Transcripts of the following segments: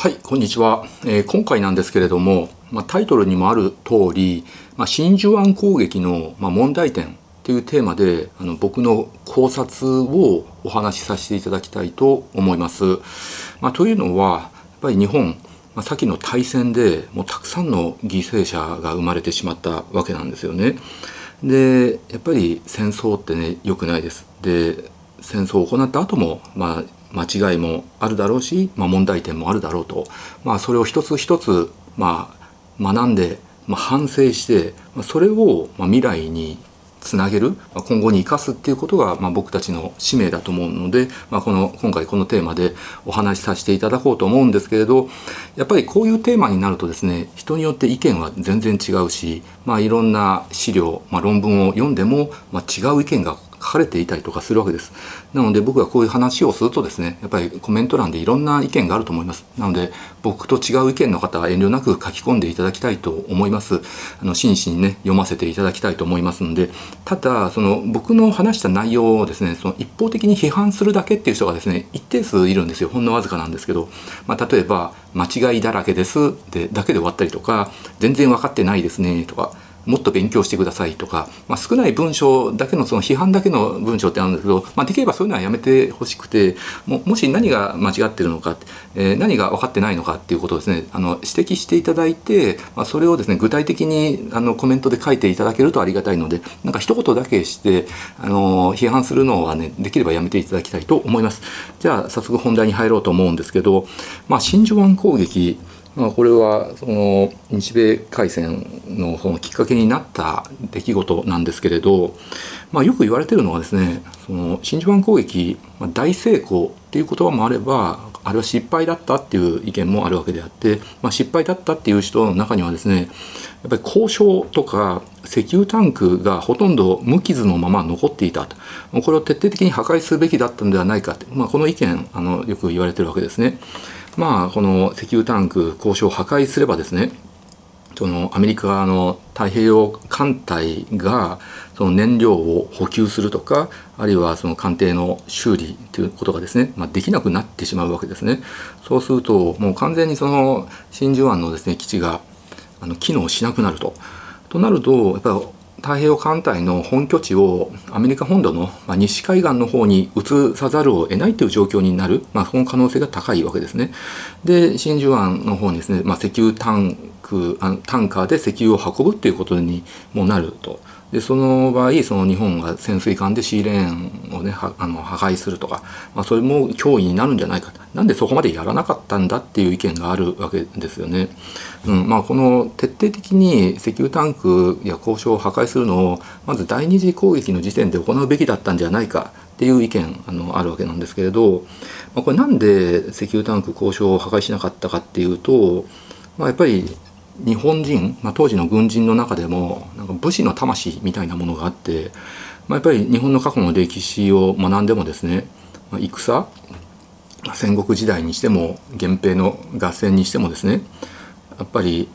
はい、こんにちは。えー今回なんですけれども、まあ、タイトルにもある通り、まあ、真珠湾攻撃の、まあ、問題点というテーマであの僕の考察をお話しさせていただきたいと思います。ま、というのはやっぱり日本、まあ、先の大戦でもうたくさんの犠牲者が生まれてしまったわけなんですよね。でやっぱり戦争ってね良くないです。で戦争を行った後もまあ間違いもあるだろうし、まあ、問題点もあるだろうと、まあ、それを一つ一つ、まあ、学んで、まあ、反省して、まあ、それを、まあ、未来につなげる、まあ、今後に生かすっていうことが、まあ、僕たちの使命だと思うので、まあ、この今回このテーマでお話しさせていただこうと思うんですけれどやっぱりこういうテーマになるとですね人によって意見は全然違うし、まあ、いろんな資料、まあ、論文を読んでも、まあ、違う意見が書かれていたりとかするわけです。なので僕がこういう話をするとですね、やっぱりコメント欄でいろんな意見があると思います。なので僕と違う意見の方は遠慮なく書き込んでいただきたいと思います。あの真摯にね読ませていただきたいと思いますので、ただその僕の話した内容をですね、その一方的に批判するだけっていう人がですね、一定数いるんですよ。ほんのわずかなんですけど、まあ、例えば間違いだらけですでだけで終わったりとか、全然分かってないですねとか。もっと勉強してくださいとか、まあ、少ない文章だけのその批判だけの文章ってあるんですけど、まあ、できればそういうのはやめてほしくてももし何が間違ってるのか、えー何が分かってないのかっていうことをですねあの指摘していただいて、まあ、それをですね具体的にあのコメントで書いていただけるとありがたいのでなんか一言だけしてあの批判するのはねできればやめていただきたいと思います。じゃあ早速本題に入ろうと思うんですけど、まあ、真珠湾攻撃まあ、これはその日米開戦のそのきっかけになった出来事なんですけれど、まあ、よく言われてるのはですねその真珠湾攻撃、ま、大成功っていう言葉もあればあれは失敗だったっていう意見もあるわけであって、まあ、失敗だったっていう人の中にはですねやっぱり交渉とか石油タンクがほとんど無傷のまま残っていたとこれを徹底的に破壊すべきだったのではないかって、まあ、この意見あのよく言われてるわけですね。まあこの石油タンク交渉を破壊すればですねそのアメリカの太平洋艦隊がその燃料を補給するとかあるいはその艦艇の修理ということがですね、まあ、できなくなってしまうわけですね。そうするともう完全にその真珠湾のですね基地があの機能しなくなると。となるとやっぱ太平洋艦隊の本拠地をアメリカ本土のま西海岸の方に移さざるを得ないという状況になる、まあ、その可能性が高いわけですね。で真珠湾の方にですね、まあ、石油タンクあタンカーで石油を運ぶっていうことにもなると。でその場合その日本が潜水艦でシーレーンをねあの破壊するとか、まあ、それも脅威になるんじゃないかなんでそこまでやらなかったんだっていう意見があるわけですよね。うんまあ、この徹底的に石油タンクや交渉を破壊するのをまず第二次攻撃の時点で行うべきだったんじゃないかっていう意見あのあるわけなんですけれど、まあ、これなんで石油タンク交渉を破壊しなかったかっていうと、まあ、やっぱり日本人、まあ、当時の軍人の中でもなんか武士の魂みたいなものがあって、まあ、やっぱり日本の過去の歴史を学んでもですね、まあ、戦戦国時代にしても源平の合戦にしてもですねやっぱり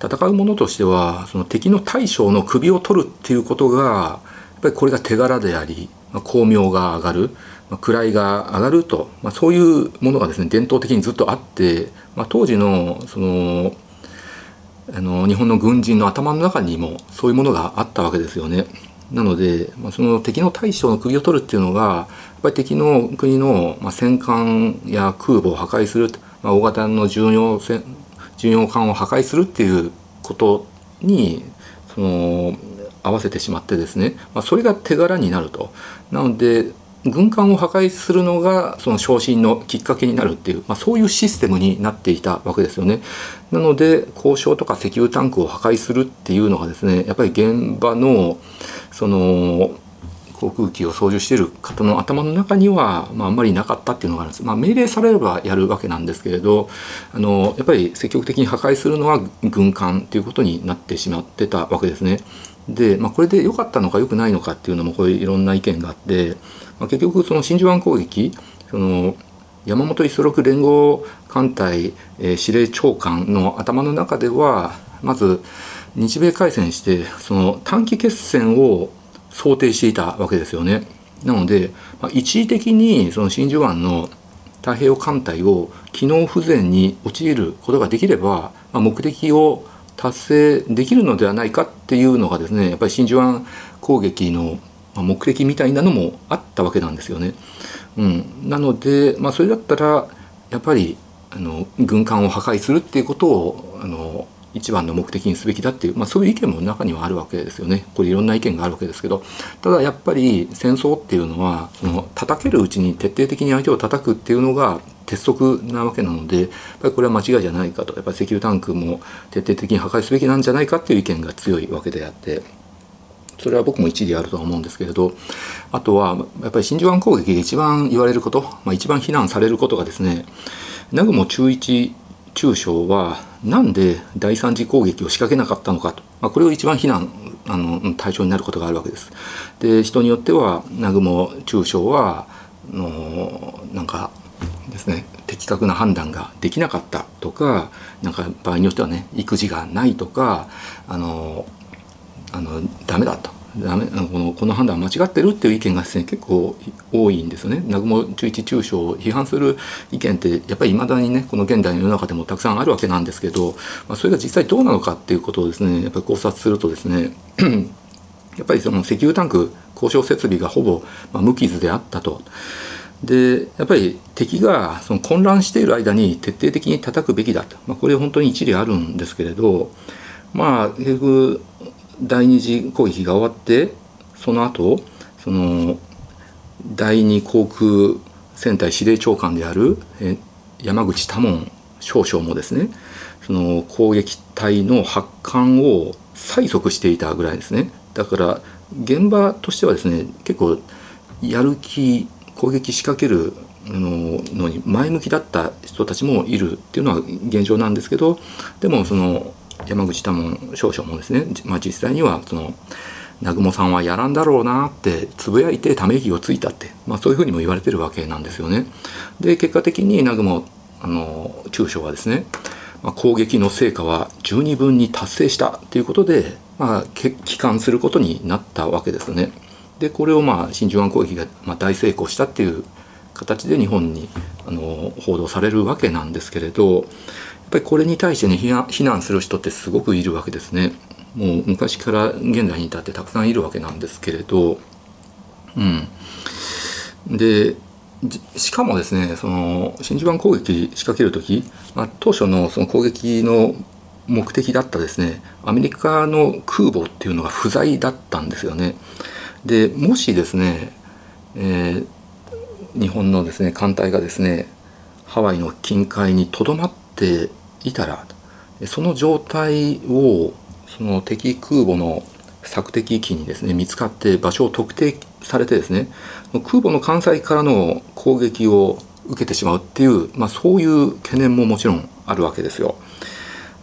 戦う者としてはその敵の大将の首を取るっていうことがやっぱりこれが手柄であり、まあ、光明が上がる、まあ、位が上がると、まあ、そういうものがですね伝統的にずっとあって、まあ、当時のそのあの日本の軍人の頭の中にもそういうものがあったわけですよね。なので、まあ、その敵の大将の首を取るっていうのがやっぱり敵の国の、まあ、戦艦や空母を破壊する、まあ、大型の巡洋船巡洋艦を破壊するっていうことにその合わせてしまってですね、まあ、それが手柄になると。なので軍艦を破壊するのがその昇進のきっかけになるっていう、まあ、そういうシステムになっていたわけですよね。なので交渉とか石油タンクを破壊するっていうのがですねやっぱり現場のその航空機を操縦している方の頭の中には、まあ、あんまりなかったっていうのがあるんです、まあ、命令されればやるわけなんですけれどあのやっぱり積極的に破壊するのは軍艦ということになってしまってたわけですね。で、まあ、これで良かったのか良くないのかっていうのもこういろんな意見があって、まあ、結局その真珠湾攻撃その山本五十六連合艦隊、えー司令長官の頭の中ではまず日米開戦してその短期決戦を想定していたわけですよね。なので、まあ、一時的にその真珠湾の太平洋艦隊を機能不全に陥ることができれば、まあ、目的を達成できるのではないかっていうのがですねやっぱり真珠湾攻撃の目的みたいなのもあったわけなんですよね。うん、なので、まあ、それだったらやっぱりあの軍艦を破壊するっていうことをあの一番の目的にすべきだっていう、まあ、そういう意見も中にはあるわけですよね。これいろんな意見があるわけですけどただやっぱり戦争っていうのはその叩けるうちに徹底的に相手を叩くっていうのが鉄則なわけなのでやっぱりこれは間違いじゃないかとやっぱり石油タンクも徹底的に破壊すべきなんじゃないかっていう意見が強いわけであってそれは僕も一理あるとは思うんですけれどあとはやっぱり真珠湾攻撃で一番言われること、まあ、一番非難されることがですね南雲中一中将はなんで第三次攻撃を仕掛けなかったのかと、まあ、これを一番非難あの対象になることがあるわけです。で人によっては南雲中将はのなんかですね的確な判断ができなかったとかなんか場合によってはね育児がないとかあのあのダメだとダメこのこの判断は間違ってるっていう意見がですね結構多いんですよね。南雲中一中将を批判する意見ってやっぱりいまだにねこの現代の世の中でもたくさんあるわけなんですけど、まあ、それが実際どうなのかっていうことをですねやっぱり考察するとですねやっぱりその石油タンク交渉設備がほぼま無傷であったと。でやっぱり敵がその混乱している間に徹底的に叩くべきだと、まあ、これ本当に一理あるんですけれどまあ結局第二次攻撃が終わってその後その第二航空戦隊司令長官である山口多門少将もですねその攻撃隊の発艦を催促していたぐらいですね。だから現場としてはですね結構やる気攻撃仕掛けるのに前向きだった人たちもいるっていうのは現状なんですけどでもその山口多門少将もですね、まあ、実際にはその南雲さんはやらんだろうなってつぶやいてため息をついたって、まあ、そういうふうにも言われてるわけなんですよね。で結果的に南雲あの中将はですね、まあ、攻撃の成果は十二分に達成したということで、まあ、帰還することになったわけですね。でこれをまあ真珠湾攻撃がまあ大成功したっていう形で日本にあの報道されるわけなんですけれどやっぱりこれに対してね非難する人ってすごくいるわけですね。もう昔から現在に至ってたくさんいるわけなんですけれど、うん、でしかもですねその真珠湾攻撃仕掛ける時、まあ、当初のその攻撃の目的だったですねアメリカの空母っていうのが不在だったんですよね。でもしですね、えー、日本のですね艦隊がですねハワイの近海にとどまっていたらその状態をその敵空母の索敵機にですね見つかって場所を特定されてですね空母の艦載からの攻撃を受けてしまうっていう、まあ、そういう懸念ももちろんあるわけですよ。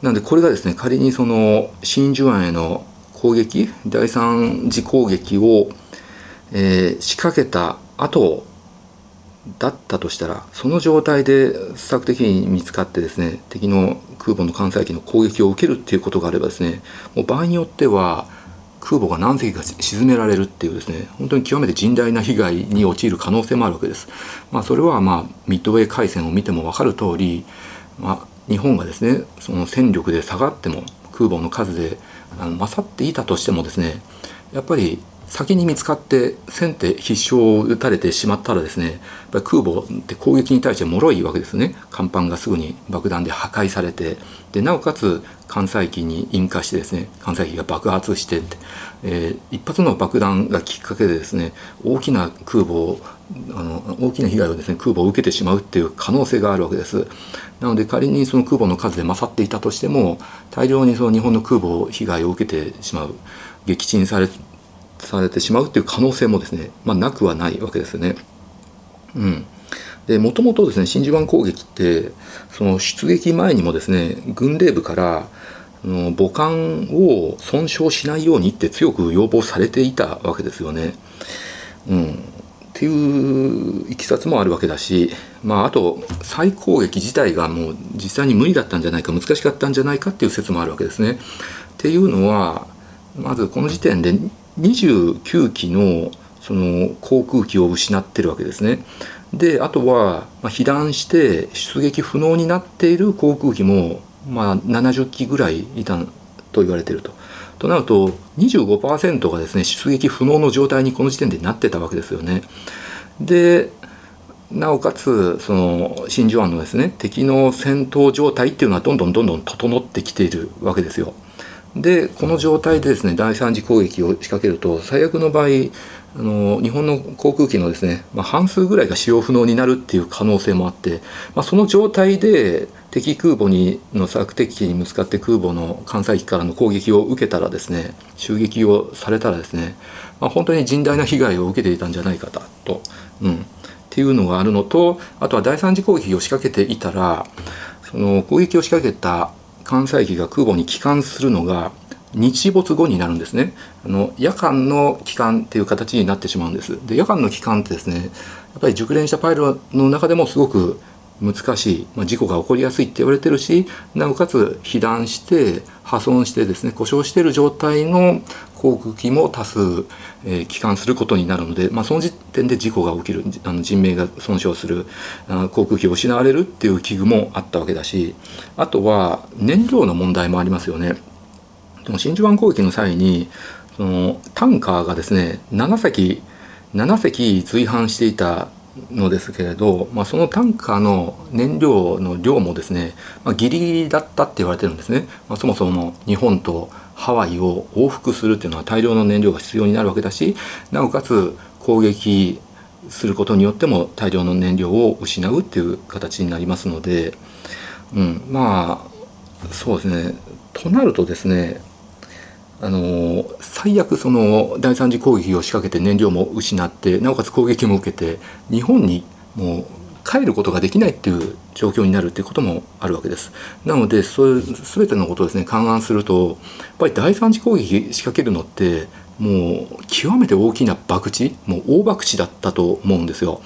なのでこれがですね仮にその真珠湾への攻撃第三次攻撃を、えー、仕掛けた後だったとしたらその状態で索敵に見つかってですね敵の空母の艦載機の攻撃を受けるっていうことがあればですねもう場合によっては空母が何隻か沈められるっていうですね本当に極めて甚大な被害に陥る可能性もあるわけです。まあ、それはまあミッドウェー海戦を見ても分かる通り、まあ、日本がですねその戦力で下がっても空母の数であの勝っていたとしてもですねやっぱり先に見つかって先手必勝を打たれてしまったらですねやっぱり空母って攻撃に対して脆いわけですね。甲板がすぐに爆弾で破壊されてでなおかつ艦載機に引火してですね艦載機が爆発してえー、一発の爆弾がきっかけでですね大きな空母をあの大きな被害をですね空母を受けてしまうっていう可能性があるわけです。なので仮にその空母の数で勝っていたとしても大量にその日本の空母被害を受けてしまう撃沈されされてしまうっていう可能性もですね、まあ、なくはないわけですね。うん、でもともとですね真珠湾攻撃ってその出撃前にもですね軍令部からの母艦を損傷しないようにって強く要望されていたわけですよね。うん、っていういきさつもあるわけだし、まあ、あと再攻撃自体がもう実際に無理だったんじゃないか難しかったんじゃないかっていう説もあるわけですね。っていうのはまずこの時点で29機のその航空機を失ってるわけですね。であとは、まあ、被弾して出撃不能になっている航空機も、まあ、70機ぐらいいたと言われていると。となると25%がですね出撃不能の状態にこの時点でなってたわけですよね。でなおかつその真珠湾のですね敵の戦闘状態っていうのはどんどんどんどん整ってきているわけですよ。でこの状態でですね第三次攻撃を仕掛けると最悪の場合あの日本の航空機のですね、まあ、半数ぐらいが使用不能になるっていう可能性もあって、まあ、その状態で敵空母にの索敵機にぶつかって空母の艦載機からの攻撃を受けたらですね襲撃をされたらですね、まあ、本当に甚大な被害を受けていたんじゃないかと、うん、っていうのがあるのとあとは第三次攻撃を仕掛けていたらその攻撃を仕掛けた艦載機が空母に帰還するのが日没後になるんですね。あの夜間の帰還っていう形になってしまうんです。で夜間の帰還ってですねやっぱり熟練したパイロの中でもすごく難しい、まあ、事故が起こりやすいって言われてるしなおかつ被弾して破損してですね故障してる状態の航空機も多数、えー、帰還することになるので、まあ、その時点で事故が起きるあの人命が損傷するあ航空機を失われるっていう危惧もあったわけだしあとは燃料の問題もありますよね。でも真珠湾攻撃の際にそのタンカーがですね7隻7隻随伴していたのですけれど、まあ、そのタンカーの燃料の量もですね、まあ、ギリギリだったって言われてるんですね、まあ、そもそも日本とハワイを往復するっていうのは大量の燃料が必要になるわけだしなおかつ攻撃することによっても大量の燃料を失うっていう形になりますので、うん、まあそうですね。となるとですねあの最悪その第三次攻撃を仕掛けて燃料も失ってなおかつ攻撃も受けて日本にもう帰ることができないっていう状況になるっていうこともあるわけです。なのでそういう全てのことをですね勘案するとやっぱり第三次攻撃仕掛けるのってもう極めて大きな博打もう大博打だったと思うんですよ。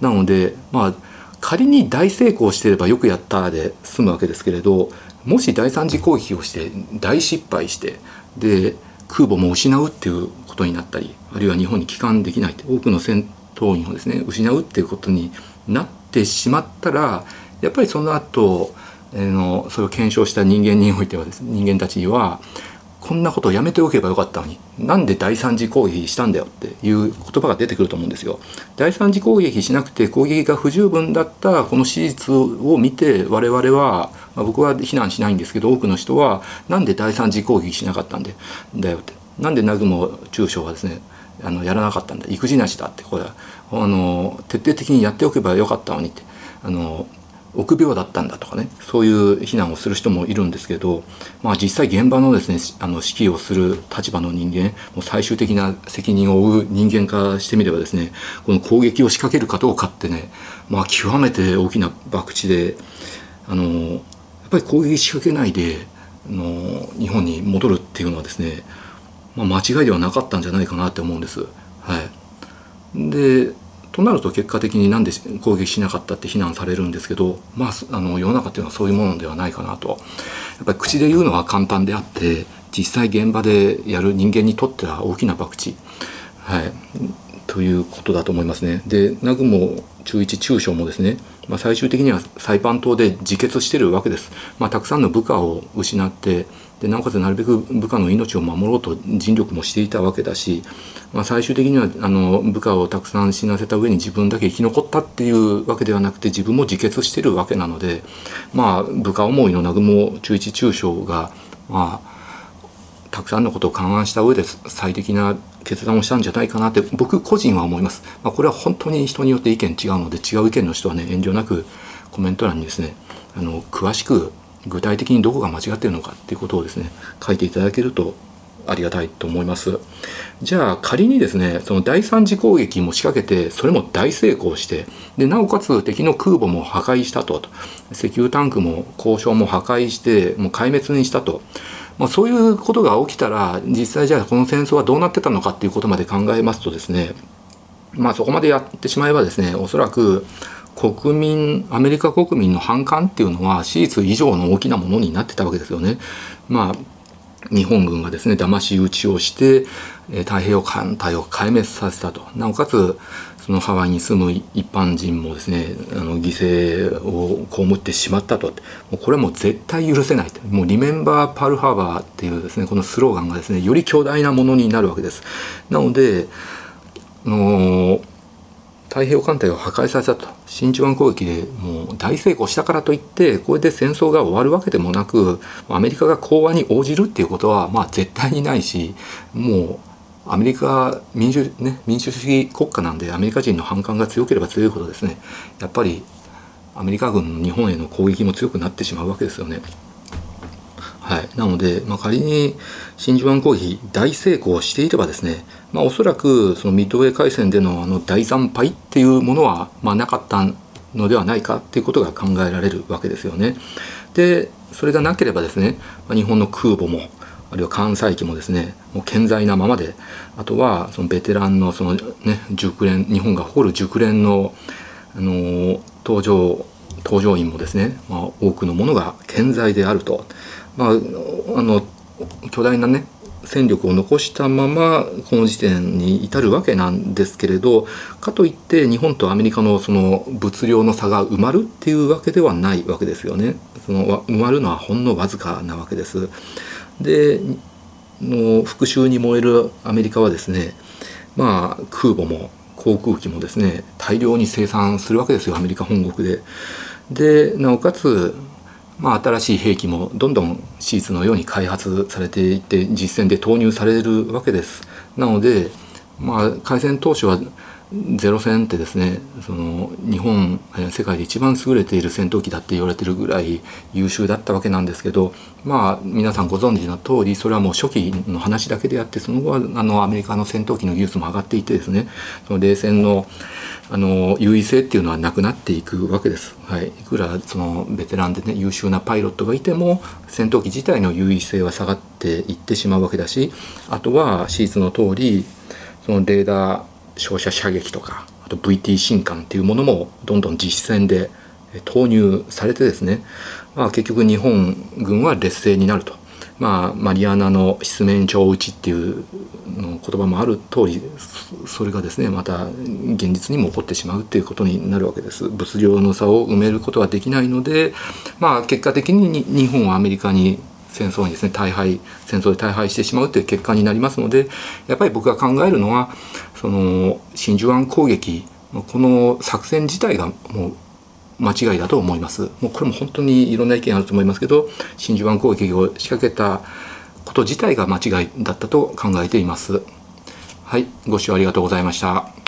なのでまあ仮に大成功していればよくやったで済むわけですけれどもし第三次攻撃をして大失敗してで空母も失うっていうことになったりあるいは日本に帰還できない多くの戦闘員をですね失うっていうことになってしまったらやっぱりその後のそれを検証した人間においてはですね人間たちにはこんなことをやめておけばよかったのになんで第三次攻撃したんだよっていう言葉が出てくると思うんですよ。第三次攻撃しなくて攻撃が不十分だったこの史実を見て我々は、まあ、僕は非難しないんですけど多くの人はなんで第三次攻撃しなかったんでだよって。なんで南雲中将はですねあのやらなかったんだ。育児なしだってこれあの徹底的にやっておけばよかったのにって。あの臆病だったんだとかねそういう非難をする人もいるんですけど、まあ、実際現場のですねあの指揮をする立場の人間もう最終的な責任を負う人間からしてみればですねこの攻撃を仕掛けるかどうかってね、まあ、極めて大きな博打であのやっぱり攻撃仕掛けないであの日本に戻るっていうのはですね、まあ、間違いではなかったんじゃないかなって思うんです。はい、でとなると結果的になんで攻撃しなかったって非難されるんですけど、まあ、あの世の中っていうのはそういうものではないかなとやっぱり口で言うのは簡単であって実際現場でやる人間にとっては大きな博打、はい、ということだと思いますね。で南雲中一中将もですね、まあ、最終的にはサイパン島で自決してるわけです。まあ、たくさんの部下を失ってでなおかつなるべく部下の命を守ろうと尽力もしていたわけだし、まあ、最終的にはあの部下をたくさん死なせた上に自分だけ生き残ったっていうわけではなくて自分も自決してるわけなので、まあ、部下思いの南雲中一中将が、まあ、たくさんのことを勘案した上で最適な決断をしたんじゃないかなって僕個人は思います。まあ、これは本当に人によって意見違うので違う意見の人はね遠慮なくコメント欄にですねあの詳しく具体的にどこが間違っているのかっていうことをですね書いていただけるとありがたいと思います。じゃあ仮にですねその第三次攻撃も仕掛けてそれも大成功してでなおかつ敵の空母も破壊したと石油タンクも交渉も破壊してもう壊滅にしたと。まあ、そういうことが起きたら実際じゃあこの戦争はどうなってたのかっていうことまで考えますとですねまあそこまでやってしまえばですねおそらく国民アメリカ国民の反感っていうのは史実以上の大きなものになってたわけですよね。まあ日本軍がですね騙し討ちをしてえ太平洋艦隊を壊滅させたと。なおかつそのハワイに住む一般人もですねあの犠牲を被ってしまったと。もうこれはもう絶対許せないと。もう「リメンバー・パールハーバー」っていうですねこのスローガンがですねより強大なものになるわけです。なのであの太平洋艦隊を破壊されたと真珠湾攻撃でもう大成功したからといってこれで戦争が終わるわけでもなくアメリカが講和に応じるっていうことはまあ絶対にないしもうアメリカ民主,、ね、民主主義国家なんでアメリカ人の反感が強ければ強いほどですねやっぱりアメリカ軍の日本への攻撃も強くなってしまうわけですよね。はい、なので、まあ、仮に真珠湾攻撃大成功していればですね、まあ、おそらくそのミッドウェー海戦でのあの大惨敗っていうものは、まあ、なかったのではないかっていうことが考えられるわけですよね。でそれがなければですね、まあ、日本の空母もあるいは艦載機もですねもう健在なままであとはそのベテランのその、ね、熟練日本が誇る熟練の、あのー、搭乗搭乗員もですね、まあ、多くのものが健在であると。まあ、あの巨大なね戦力を残したままこの時点に至るわけなんですけれどかといって日本とアメリカのその物量の差が埋まるっていうわけではないわけですよね。その埋まるのはほんのわずかなわけです。での復讐に燃えるアメリカはですねまあ空母も航空機もですね大量に生産するわけですよアメリカ本国で。でなおかつまあ、新しい兵器もどんどんシーツのように開発されていって実戦で投入されるわけです。なので、まあ、開戦当初はゼロ戦ってですねその日本世界で一番優れている戦闘機だって言われてるぐらい優秀だったわけなんですけどまあ皆さんご存知の通りそれはもう初期の話だけであってその後はあのアメリカの戦闘機の技術も上がっていてですねその冷戦のあの優位性っていうのはなくなっていくわけです。はい、いくらそのベテランでね優秀なパイロットがいても戦闘機自体の優位性は下がっていってしまうわけだしあとはシーズの通りそのレーダー照射射撃とかあと VT 進艦っていうものもどんどん実戦で投入されてですね、まあ、結局日本軍は劣勢になると。まあ、マリアナの失面上打ちっていうの言葉もある通りそれがですねまた現実にも起こってしまうっていうことになるわけです物量の差を埋めることはできないので、まあ、結果的に日本はアメリカに戦争にですね大敗戦争で大敗してしまうという結果になりますのでやっぱり僕が考えるのはその真珠湾攻撃この作戦自体がもう間違いだと思います。もうこれも本当にいろんな意見あると思いますけど真珠湾攻撃を仕掛けたこと自体が間違いだったと考えています。はいご視聴ありがとうございました。